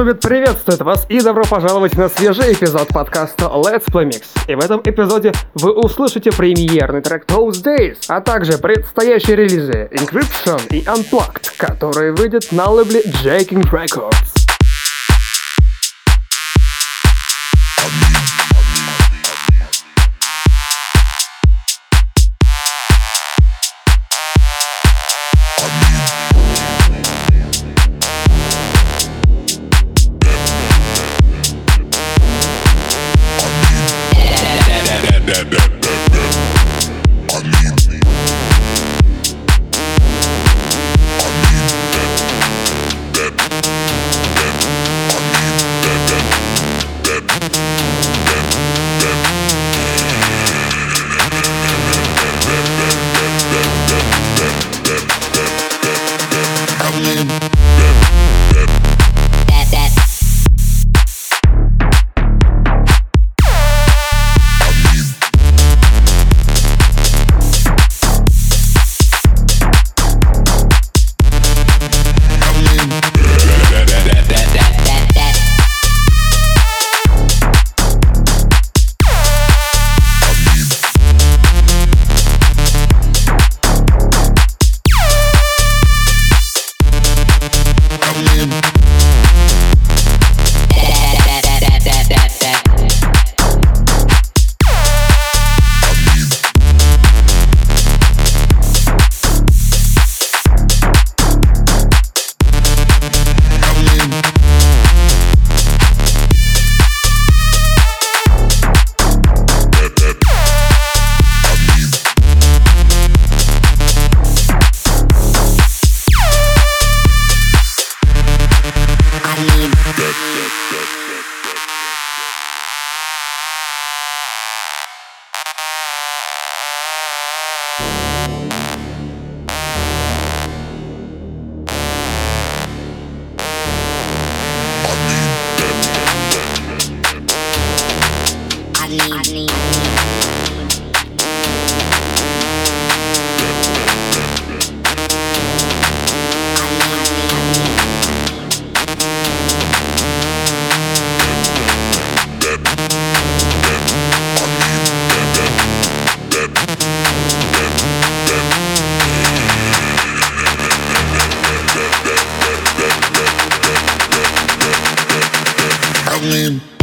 Шубит приветствует вас и добро пожаловать на свежий эпизод подкаста Let's Play Mix. И в этом эпизоде вы услышите премьерный трек Those Days, а также предстоящие релизы Encryption и Unplugged, которые выйдут на лейбле Jaking Records. struggling.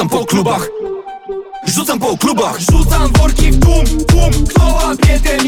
Rzucam po klubach. Rzucam po klubach. Rzucam worki w tłum, tłum Kto łapie ten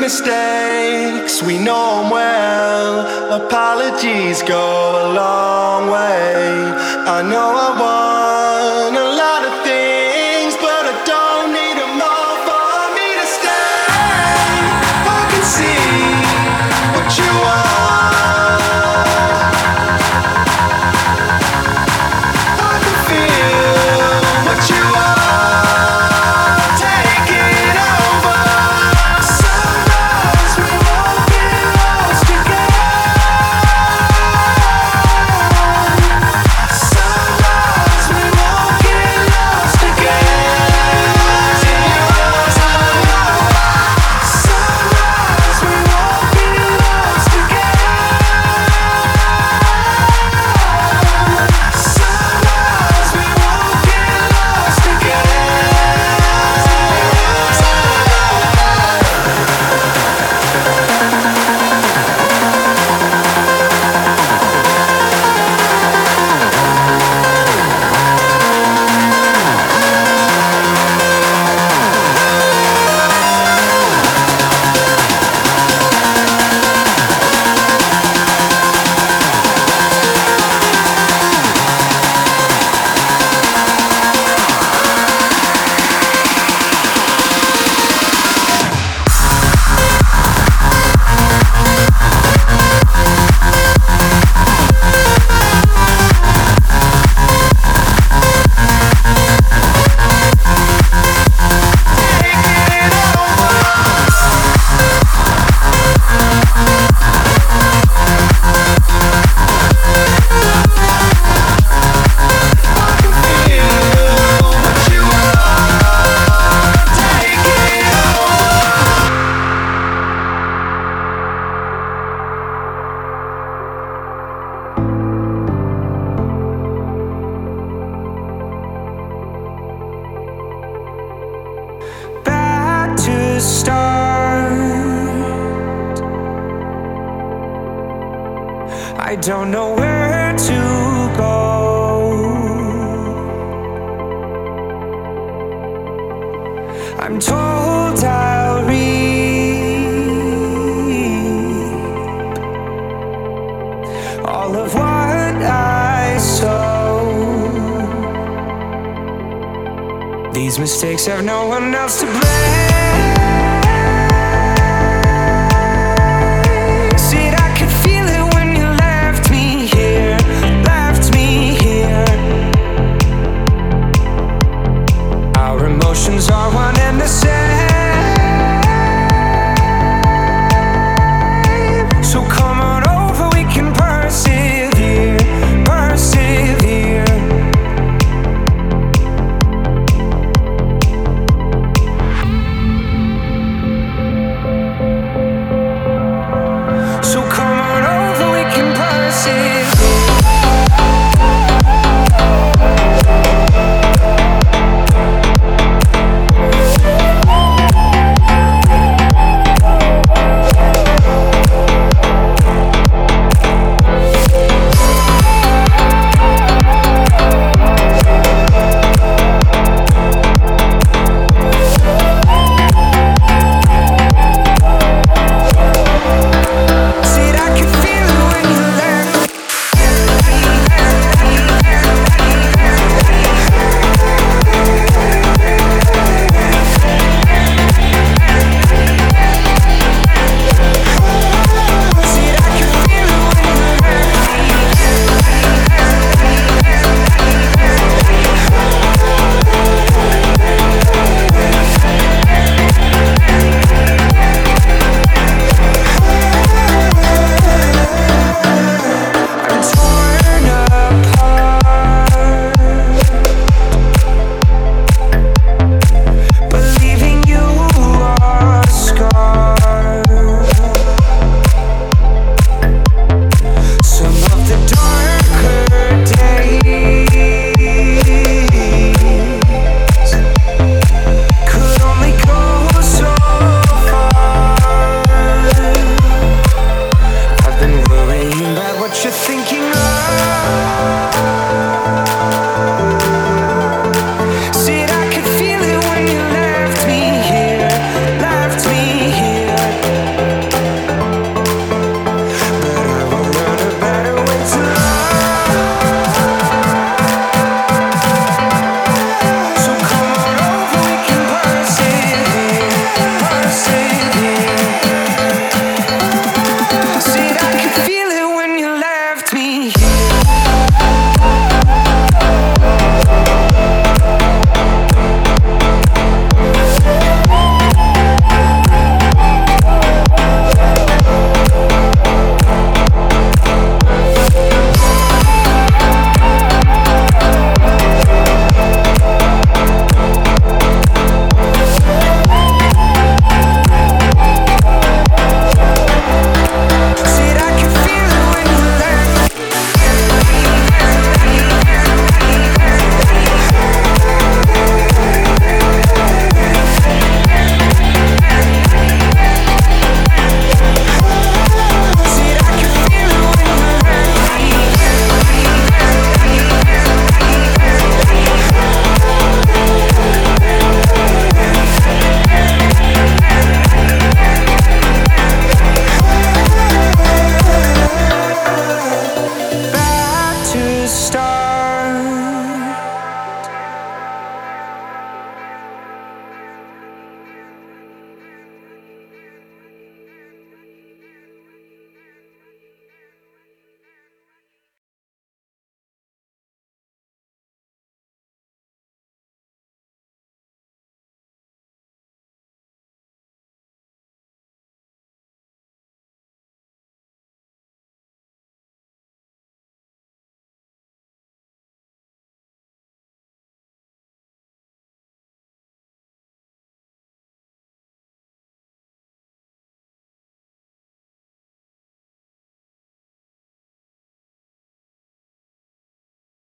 mistakes, we know them well. Apologies go a long way. I know I want. don't know where to go. I'm told I'll reap all of what I sow. These mistakes have no one else to blame.